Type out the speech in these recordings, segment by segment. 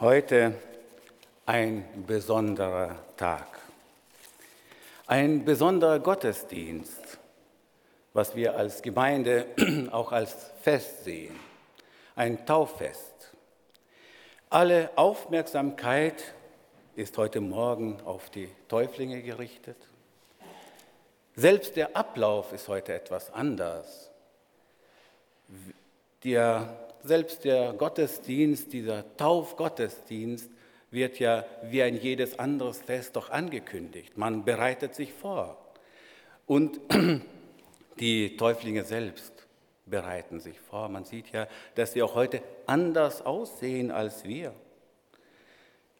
Heute ein besonderer Tag, ein besonderer Gottesdienst, was wir als Gemeinde auch als Fest sehen, ein Tauffest. Alle Aufmerksamkeit ist heute Morgen auf die Täuflinge gerichtet. Selbst der Ablauf ist heute etwas anders. Der selbst der Gottesdienst, dieser Taufgottesdienst, wird ja wie ein jedes anderes Fest doch angekündigt. Man bereitet sich vor. Und die Täuflinge selbst bereiten sich vor. Man sieht ja, dass sie auch heute anders aussehen als wir.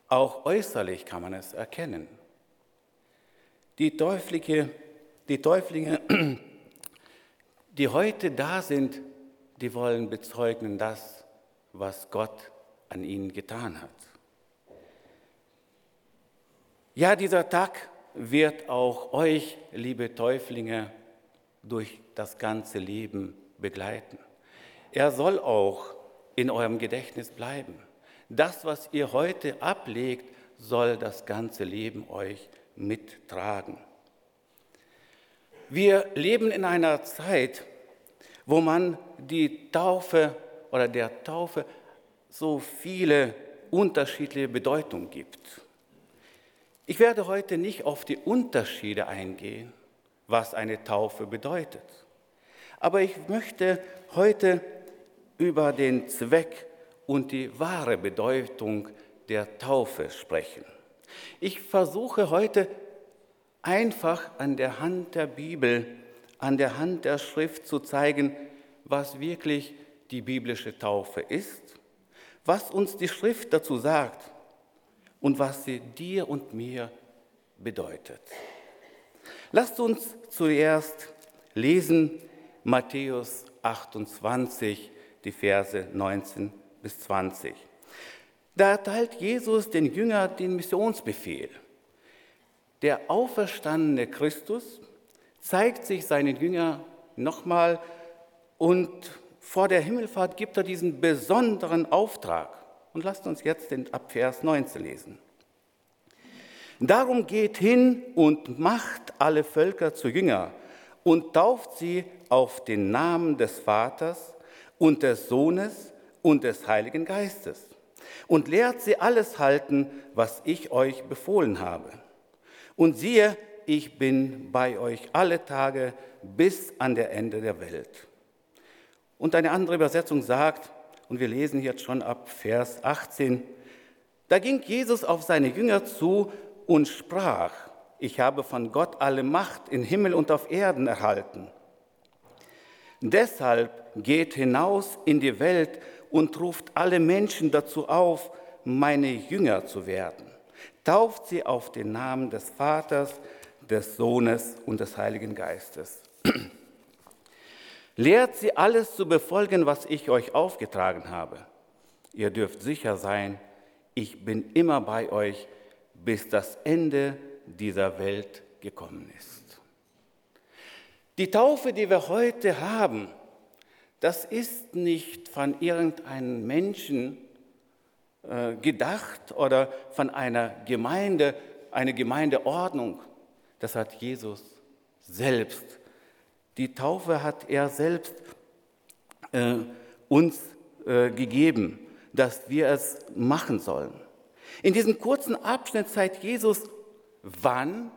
Auch äußerlich kann man es erkennen. Die Täuflinge, die, Täuflinge, die heute da sind, die wollen bezeugen das, was Gott an ihnen getan hat. Ja, dieser Tag wird auch euch, liebe Täuflinge, durch das ganze Leben begleiten. Er soll auch in eurem Gedächtnis bleiben. Das, was ihr heute ablegt, soll das ganze Leben euch mittragen. Wir leben in einer Zeit, wo man die Taufe oder der Taufe so viele unterschiedliche Bedeutungen gibt. Ich werde heute nicht auf die Unterschiede eingehen, was eine Taufe bedeutet. Aber ich möchte heute über den Zweck und die wahre Bedeutung der Taufe sprechen. Ich versuche heute einfach an der Hand der Bibel an der Hand der Schrift zu zeigen, was wirklich die biblische Taufe ist, was uns die Schrift dazu sagt und was sie dir und mir bedeutet. Lasst uns zuerst lesen Matthäus 28, die Verse 19 bis 20. Da erteilt Jesus den Jüngern den Missionsbefehl. Der auferstandene Christus zeigt sich seinen Jüngern nochmal und vor der Himmelfahrt gibt er diesen besonderen Auftrag. Und lasst uns jetzt den Abvers 19 lesen. Darum geht hin und macht alle Völker zu Jünger und tauft sie auf den Namen des Vaters und des Sohnes und des Heiligen Geistes und lehrt sie alles halten, was ich euch befohlen habe. Und siehe, ich bin bei euch alle Tage bis an der Ende der Welt. Und eine andere Übersetzung sagt, und wir lesen jetzt schon ab Vers 18, da ging Jesus auf seine Jünger zu und sprach, ich habe von Gott alle Macht in Himmel und auf Erden erhalten. Deshalb geht hinaus in die Welt und ruft alle Menschen dazu auf, meine Jünger zu werden. Tauft sie auf den Namen des Vaters, des Sohnes und des Heiligen Geistes. Lehrt sie alles zu befolgen, was ich euch aufgetragen habe. Ihr dürft sicher sein, ich bin immer bei euch, bis das Ende dieser Welt gekommen ist. Die Taufe, die wir heute haben, das ist nicht von irgendeinem Menschen äh, gedacht oder von einer Gemeinde, eine Gemeindeordnung, das hat Jesus selbst. Die Taufe hat er selbst äh, uns äh, gegeben, dass wir es machen sollen. In diesem kurzen Abschnitt zeigt Jesus, wann,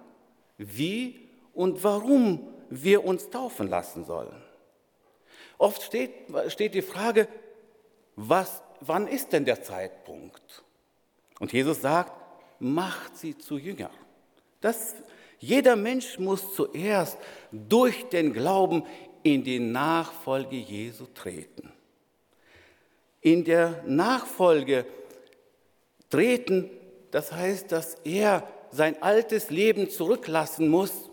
wie und warum wir uns taufen lassen sollen. Oft steht, steht die Frage, was, wann ist denn der Zeitpunkt? Und Jesus sagt, macht sie zu Jünger. Das jeder Mensch muss zuerst durch den Glauben in die Nachfolge Jesu treten. In der Nachfolge treten, das heißt, dass er sein altes Leben zurücklassen muss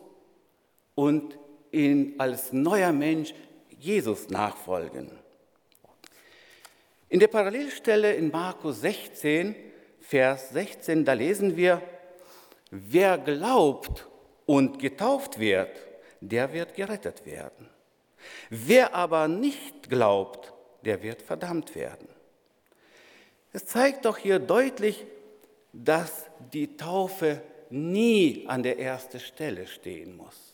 und ihn als neuer Mensch Jesus nachfolgen. In der Parallelstelle in Markus 16, Vers 16, da lesen wir, wer glaubt und getauft wird, der wird gerettet werden. Wer aber nicht glaubt, der wird verdammt werden. Es zeigt doch hier deutlich, dass die Taufe nie an der ersten Stelle stehen muss.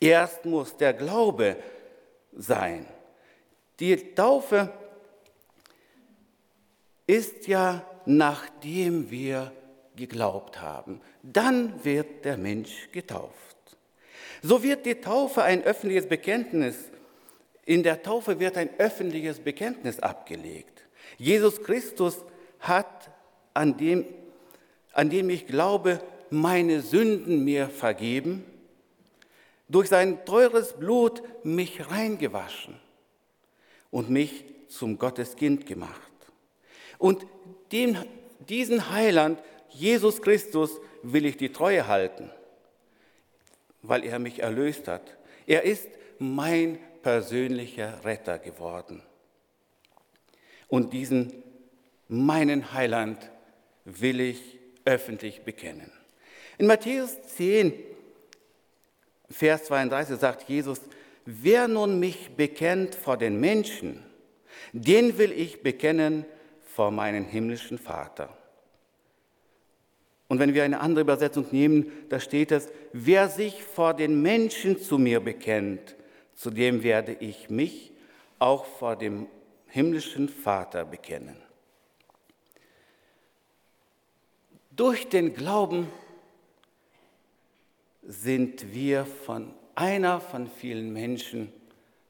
Erst muss der Glaube sein. Die Taufe ist ja, nachdem wir geglaubt haben. Dann wird der Mensch getauft. So wird die Taufe ein öffentliches Bekenntnis. In der Taufe wird ein öffentliches Bekenntnis abgelegt. Jesus Christus hat, an dem, an dem ich glaube, meine Sünden mir vergeben, durch sein teures Blut mich reingewaschen und mich zum Gotteskind gemacht. Und dem, diesen Heiland, Jesus Christus, will ich die Treue halten, weil er mich erlöst hat. Er ist mein persönlicher Retter geworden. Und diesen meinen Heiland will ich öffentlich bekennen. In Matthäus 10, Vers 32 sagt Jesus, wer nun mich bekennt vor den Menschen, den will ich bekennen vor meinem himmlischen Vater. Und wenn wir eine andere Übersetzung nehmen, da steht es, wer sich vor den Menschen zu mir bekennt, zu dem werde ich mich auch vor dem himmlischen Vater bekennen. Durch den Glauben sind wir von einer von vielen Menschen,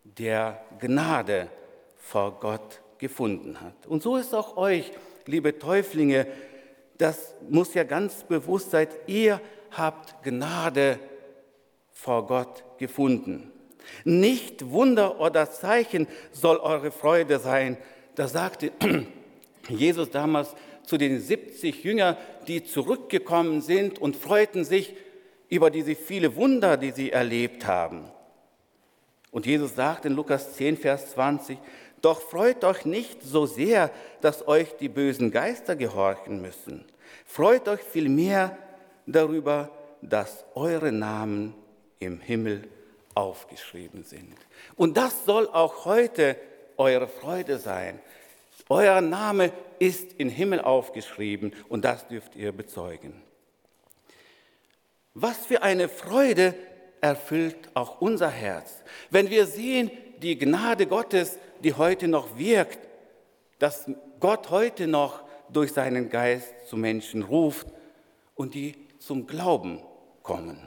der Gnade vor Gott gefunden hat. Und so ist auch euch, liebe Täuflinge, das muss ja ganz bewusst sein, ihr habt Gnade vor Gott gefunden. Nicht Wunder oder Zeichen soll eure Freude sein. Da sagte Jesus damals zu den 70 Jüngern, die zurückgekommen sind und freuten sich über diese viele Wunder, die sie erlebt haben. Und Jesus sagt in Lukas 10, Vers 20, doch freut euch nicht so sehr, dass euch die bösen Geister gehorchen müssen. Freut euch vielmehr darüber, dass eure Namen im Himmel aufgeschrieben sind. Und das soll auch heute eure Freude sein. Euer Name ist im Himmel aufgeschrieben und das dürft ihr bezeugen. Was für eine Freude erfüllt auch unser Herz, wenn wir sehen, die Gnade Gottes, die heute noch wirkt, dass Gott heute noch durch seinen Geist zu Menschen ruft und die zum Glauben kommen.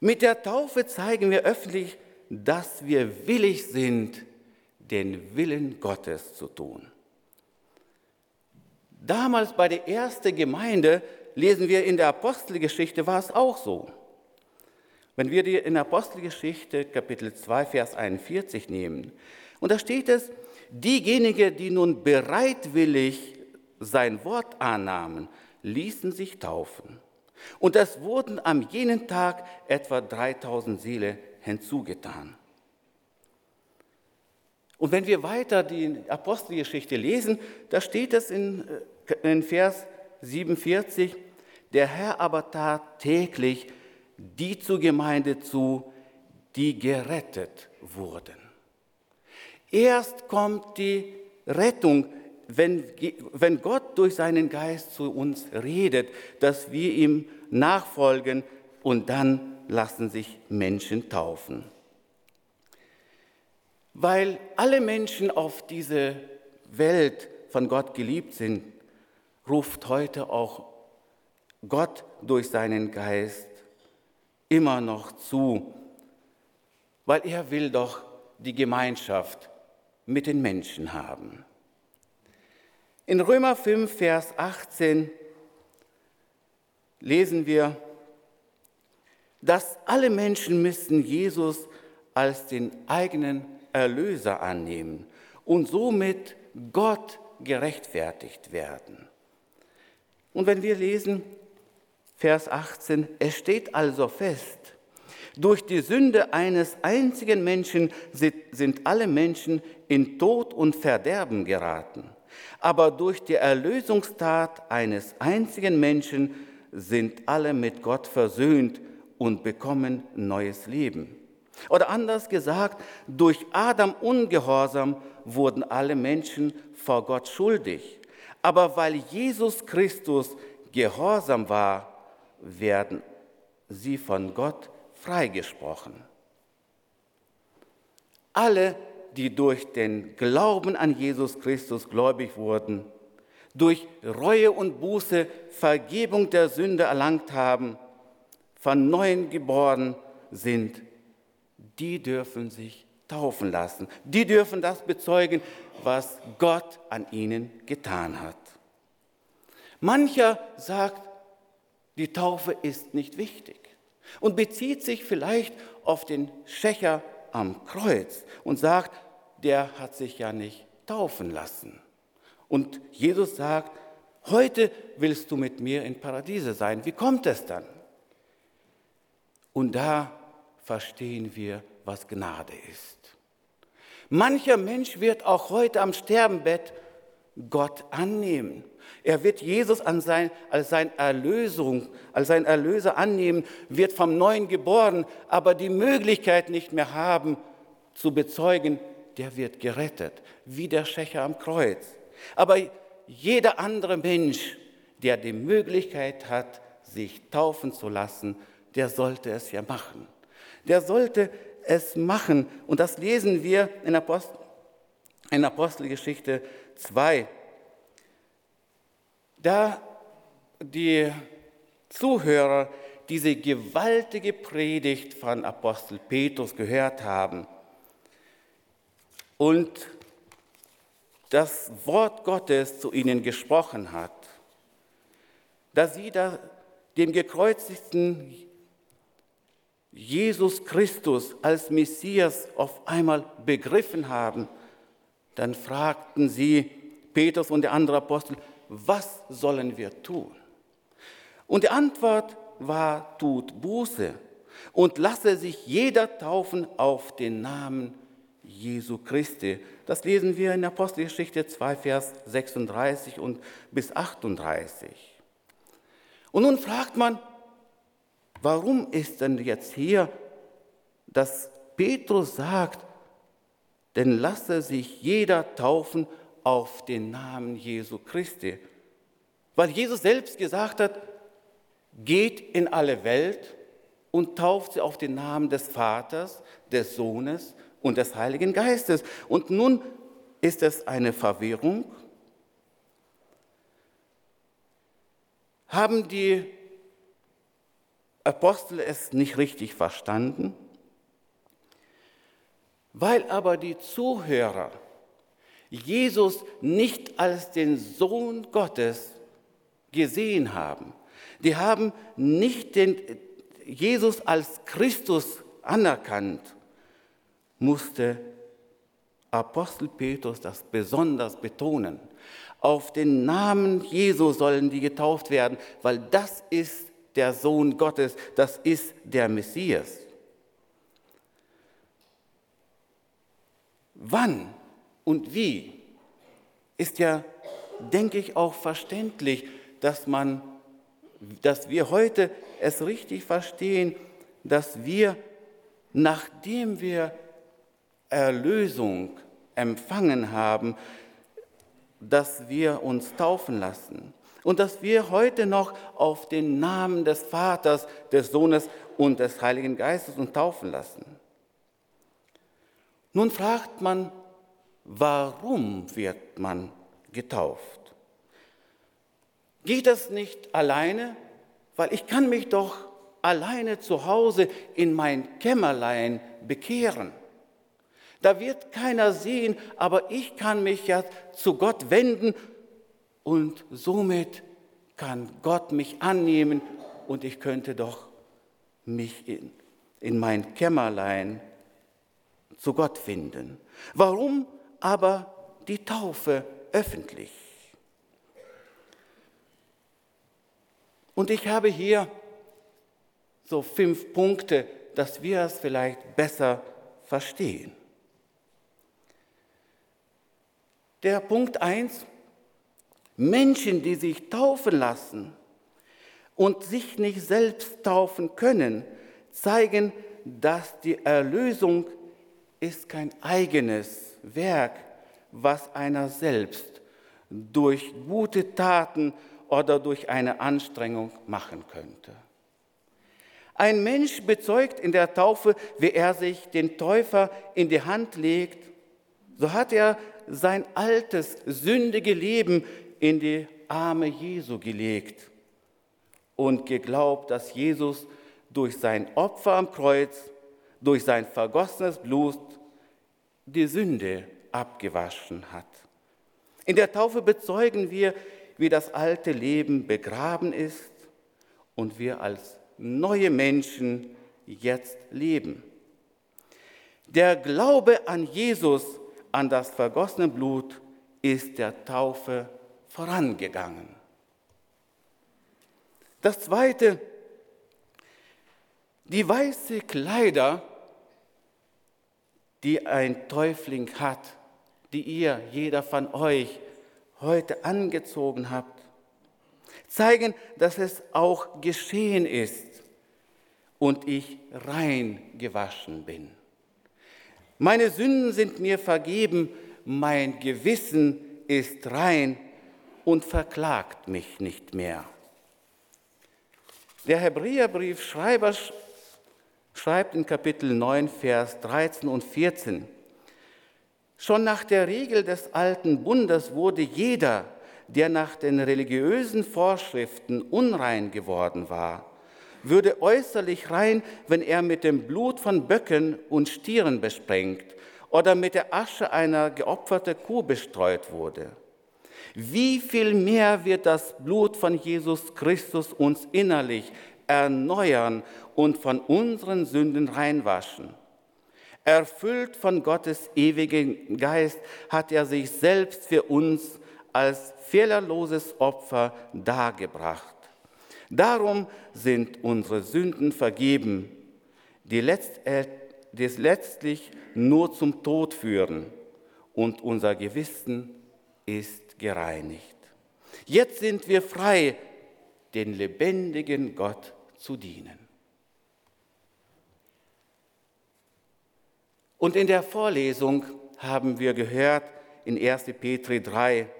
Mit der Taufe zeigen wir öffentlich, dass wir willig sind, den Willen Gottes zu tun. Damals bei der ersten Gemeinde, lesen wir in der Apostelgeschichte, war es auch so. Wenn wir die in Apostelgeschichte Kapitel 2, Vers 41 nehmen, und da steht es, diejenigen, die nun bereitwillig sein Wort annahmen, ließen sich taufen. Und es wurden am jenen Tag etwa 3000 Seele hinzugetan. Und wenn wir weiter die Apostelgeschichte lesen, da steht es in, äh, in Vers 47, der Herr aber tat täglich die zur Gemeinde zu, die gerettet wurden. Erst kommt die Rettung, wenn, wenn Gott durch seinen Geist zu uns redet, dass wir ihm nachfolgen und dann lassen sich Menschen taufen weil alle Menschen auf dieser Welt von Gott geliebt sind, ruft heute auch Gott durch seinen Geist immer noch zu, weil er will doch die Gemeinschaft mit den Menschen haben. In Römer 5, Vers 18 lesen wir, dass alle Menschen müssen Jesus als den eigenen Erlöser annehmen und somit Gott gerechtfertigt werden. Und wenn wir lesen, Vers 18, es steht also fest, durch die Sünde eines einzigen Menschen sind alle Menschen in Tod und Verderben geraten. Aber durch die Erlösungstat eines einzigen Menschen sind alle mit Gott versöhnt und bekommen neues Leben. Oder anders gesagt, durch Adam Ungehorsam wurden alle Menschen vor Gott schuldig. Aber weil Jesus Christus gehorsam war, werden sie von Gott freigesprochen. Alle, die durch den Glauben an Jesus Christus gläubig wurden, durch Reue und Buße Vergebung der Sünde erlangt haben, von neuem geboren sind, die dürfen sich taufen lassen. Die dürfen das bezeugen, was Gott an ihnen getan hat. Mancher sagt, die Taufe ist nicht wichtig und bezieht sich vielleicht auf den Schächer am Kreuz und sagt, der hat sich ja nicht taufen lassen. Und Jesus sagt, heute willst du mit mir in Paradiese sein. Wie kommt es dann? Und da verstehen wir, was Gnade ist. Mancher Mensch wird auch heute am Sterbenbett Gott annehmen. Er wird Jesus sein, als sein Erlösung, als sein Erlöser annehmen, wird vom Neuen geboren, aber die Möglichkeit nicht mehr haben zu bezeugen, der wird gerettet, wie der Schächer am Kreuz. Aber jeder andere Mensch, der die Möglichkeit hat, sich taufen zu lassen, der sollte es ja machen. Der sollte es machen. Und das lesen wir in, Apostel, in Apostelgeschichte 2. Da die Zuhörer diese gewaltige Predigt von Apostel Petrus gehört haben und das Wort Gottes zu ihnen gesprochen hat, dass sie da dem gekreuzigten Jesus Christus als Messias auf einmal begriffen haben, dann fragten sie Petrus und der andere Apostel, was sollen wir tun? Und die Antwort war, tut Buße und lasse sich jeder taufen auf den Namen Jesu Christi. Das lesen wir in Apostelgeschichte 2, Vers 36 und bis 38. Und nun fragt man, Warum ist denn jetzt hier, dass Petrus sagt, denn lasse sich jeder taufen auf den Namen Jesu Christi? Weil Jesus selbst gesagt hat, geht in alle Welt und tauft sie auf den Namen des Vaters, des Sohnes und des Heiligen Geistes. Und nun ist es eine Verwirrung. Haben die Apostel es nicht richtig verstanden, weil aber die Zuhörer Jesus nicht als den Sohn Gottes gesehen haben. Die haben nicht den Jesus als Christus anerkannt, musste Apostel Petrus das besonders betonen. Auf den Namen Jesu sollen die getauft werden, weil das ist der Sohn Gottes, das ist der Messias. Wann und wie ist ja, denke ich, auch verständlich, dass man, dass wir heute es richtig verstehen, dass wir, nachdem wir Erlösung empfangen haben, dass wir uns taufen lassen und dass wir heute noch auf den Namen des Vaters, des Sohnes und des Heiligen Geistes uns taufen lassen. Nun fragt man, warum wird man getauft? Geht das nicht alleine? Weil ich kann mich doch alleine zu Hause in mein Kämmerlein bekehren. Da wird keiner sehen, aber ich kann mich ja zu Gott wenden und somit kann Gott mich annehmen und ich könnte doch mich in, in mein Kämmerlein zu Gott finden. Warum aber die Taufe öffentlich? Und ich habe hier so fünf Punkte, dass wir es vielleicht besser verstehen. Der Punkt 1, Menschen, die sich taufen lassen und sich nicht selbst taufen können, zeigen, dass die Erlösung ist kein eigenes Werk, was einer selbst durch gute Taten oder durch eine Anstrengung machen könnte. Ein Mensch bezeugt in der Taufe, wie er sich den Täufer in die Hand legt, so hat er sein altes, sündige Leben in die Arme Jesu gelegt und geglaubt, dass Jesus durch sein Opfer am Kreuz, durch sein vergossenes Blut die Sünde abgewaschen hat. In der Taufe bezeugen wir, wie das alte Leben begraben ist und wir als neue Menschen jetzt leben. Der Glaube an Jesus, an das vergossene Blut, ist der Taufe vorangegangen. Das Zweite, die weiße Kleider, die ein Täufling hat, die ihr, jeder von euch, heute angezogen habt, zeigen, dass es auch geschehen ist und ich rein gewaschen bin. Meine Sünden sind mir vergeben, mein Gewissen ist rein und verklagt mich nicht mehr. Der Hebräerbriefschreiber schreibt in Kapitel 9, Vers 13 und 14, Schon nach der Regel des alten Bundes wurde jeder, der nach den religiösen Vorschriften unrein geworden war, würde äußerlich rein, wenn er mit dem Blut von Böcken und Stieren besprengt oder mit der Asche einer geopferten Kuh bestreut wurde. Wie viel mehr wird das Blut von Jesus Christus uns innerlich erneuern und von unseren Sünden reinwaschen? Erfüllt von Gottes ewigen Geist hat er sich selbst für uns als fehlerloses Opfer dargebracht. Darum sind unsere Sünden vergeben, die, äh, letztlich nur zum Tod führen und unser Gewissen ist gereinigt. Jetzt sind wir frei, den lebendigen Gott zu dienen. Und in der Vorlesung haben wir gehört in 1. Petri 3,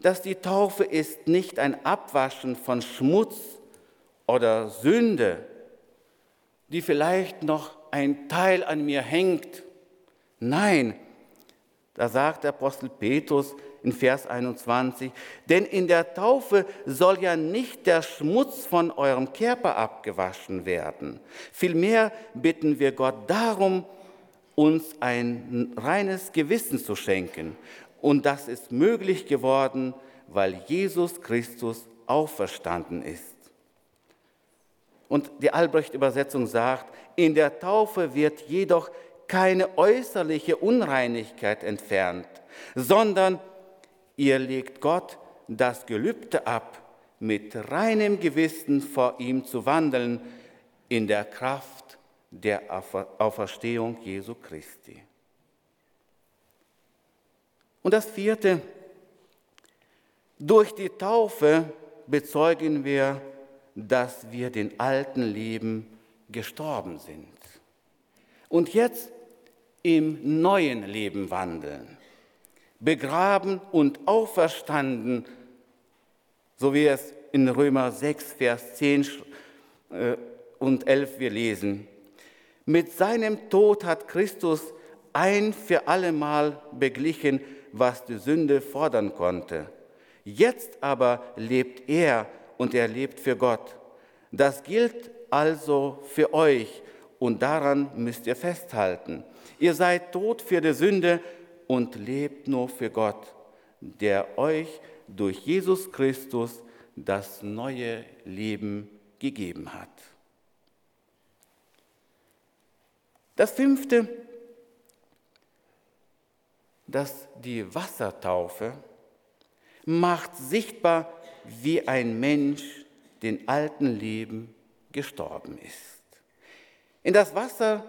dass die Taufe ist nicht ein Abwaschen von Schmutz oder Sünde, die vielleicht noch ein Teil an mir hängt. Nein, da sagt der Apostel Petrus in Vers 21, denn in der Taufe soll ja nicht der Schmutz von eurem Körper abgewaschen werden. Vielmehr bitten wir Gott darum, uns ein reines Gewissen zu schenken. Und das ist möglich geworden, weil Jesus Christus auferstanden ist. Und die Albrecht-Übersetzung sagt, in der Taufe wird jedoch keine äußerliche Unreinigkeit entfernt, sondern ihr legt Gott das Gelübde ab, mit reinem Gewissen vor ihm zu wandeln in der Kraft der Auferstehung Jesu Christi. Und das vierte, durch die Taufe bezeugen wir, dass wir den alten Leben gestorben sind und jetzt im neuen Leben wandeln, begraben und auferstanden, so wie es in Römer 6, Vers 10 äh, und 11 wir lesen. Mit seinem Tod hat Christus ein für allemal beglichen, was die Sünde fordern konnte. Jetzt aber lebt er und er lebt für Gott. Das gilt also für euch und daran müsst ihr festhalten. Ihr seid tot für die Sünde und lebt nur für Gott, der euch durch Jesus Christus das neue Leben gegeben hat. Das fünfte, dass die Wassertaufe macht sichtbar, wie ein Mensch den alten Leben gestorben ist. In das Wasser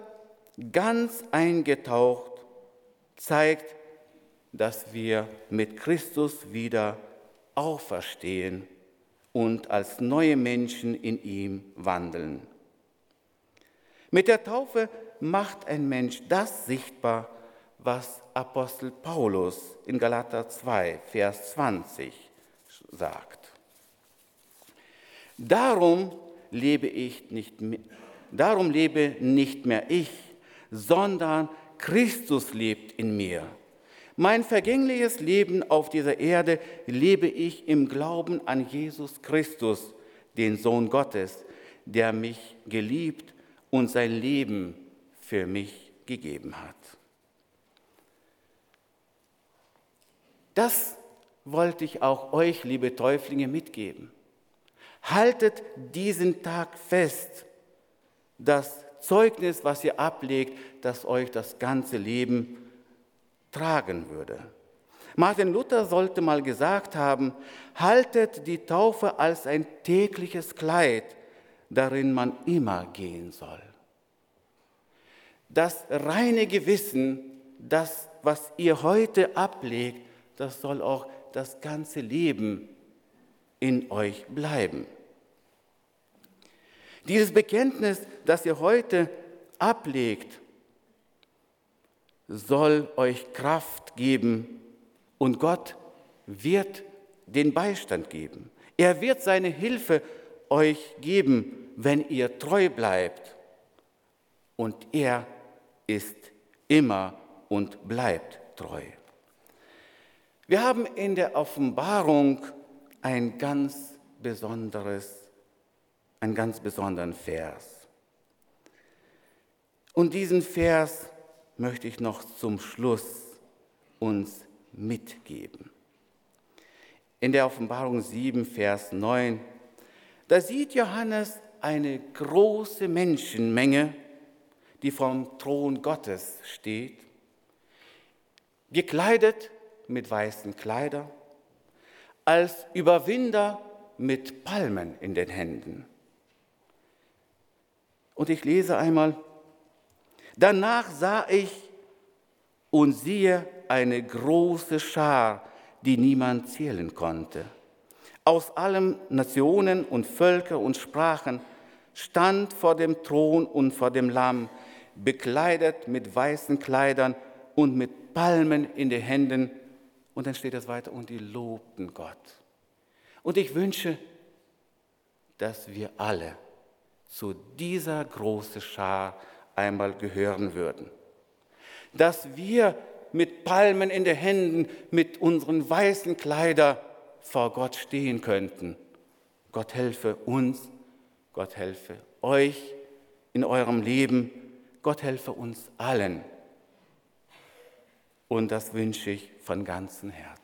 ganz eingetaucht, zeigt, dass wir mit Christus wieder auferstehen und als neue Menschen in ihm wandeln. Mit der Taufe macht ein Mensch das sichtbar, was Apostel Paulus in Galater 2, Vers 20 sagt. Darum lebe ich nicht mehr, darum lebe nicht mehr ich, sondern Christus lebt in mir. Mein vergängliches Leben auf dieser Erde lebe ich im Glauben an Jesus Christus, den Sohn Gottes, der mich geliebt und sein Leben für mich gegeben hat. Das wollte ich auch euch, liebe Täuflinge, mitgeben. Haltet diesen Tag fest, das Zeugnis, was ihr ablegt, das euch das ganze Leben tragen würde. Martin Luther sollte mal gesagt haben, haltet die Taufe als ein tägliches Kleid, darin man immer gehen soll. Das reine Gewissen, das, was ihr heute ablegt, das soll auch das ganze Leben in euch bleiben. Dieses Bekenntnis, das ihr heute ablegt, soll euch Kraft geben und Gott wird den Beistand geben. Er wird seine Hilfe euch geben, wenn ihr treu bleibt. Und er ist immer und bleibt treu. Wir haben in der Offenbarung ein ganz besonderes, einen ganz besonderen Vers. Und diesen Vers möchte ich noch zum Schluss uns mitgeben. In der Offenbarung 7, Vers 9, da sieht Johannes eine große Menschenmenge, die vom Thron Gottes steht, gekleidet mit weißen Kleidern, als Überwinder mit Palmen in den Händen. Und ich lese einmal, Danach sah ich und siehe eine große Schar, die niemand zählen konnte. Aus allen Nationen und Völker und Sprachen stand vor dem Thron und vor dem Lamm, bekleidet mit weißen Kleidern und mit Palmen in den Händen. Und dann steht es weiter, und die lobten Gott. Und ich wünsche, dass wir alle zu dieser großen Schar einmal gehören würden. Dass wir mit Palmen in den Händen, mit unseren weißen Kleidern vor Gott stehen könnten. Gott helfe uns, Gott helfe euch in eurem Leben, Gott helfe uns allen. Und das wünsche ich von ganzem Herzen.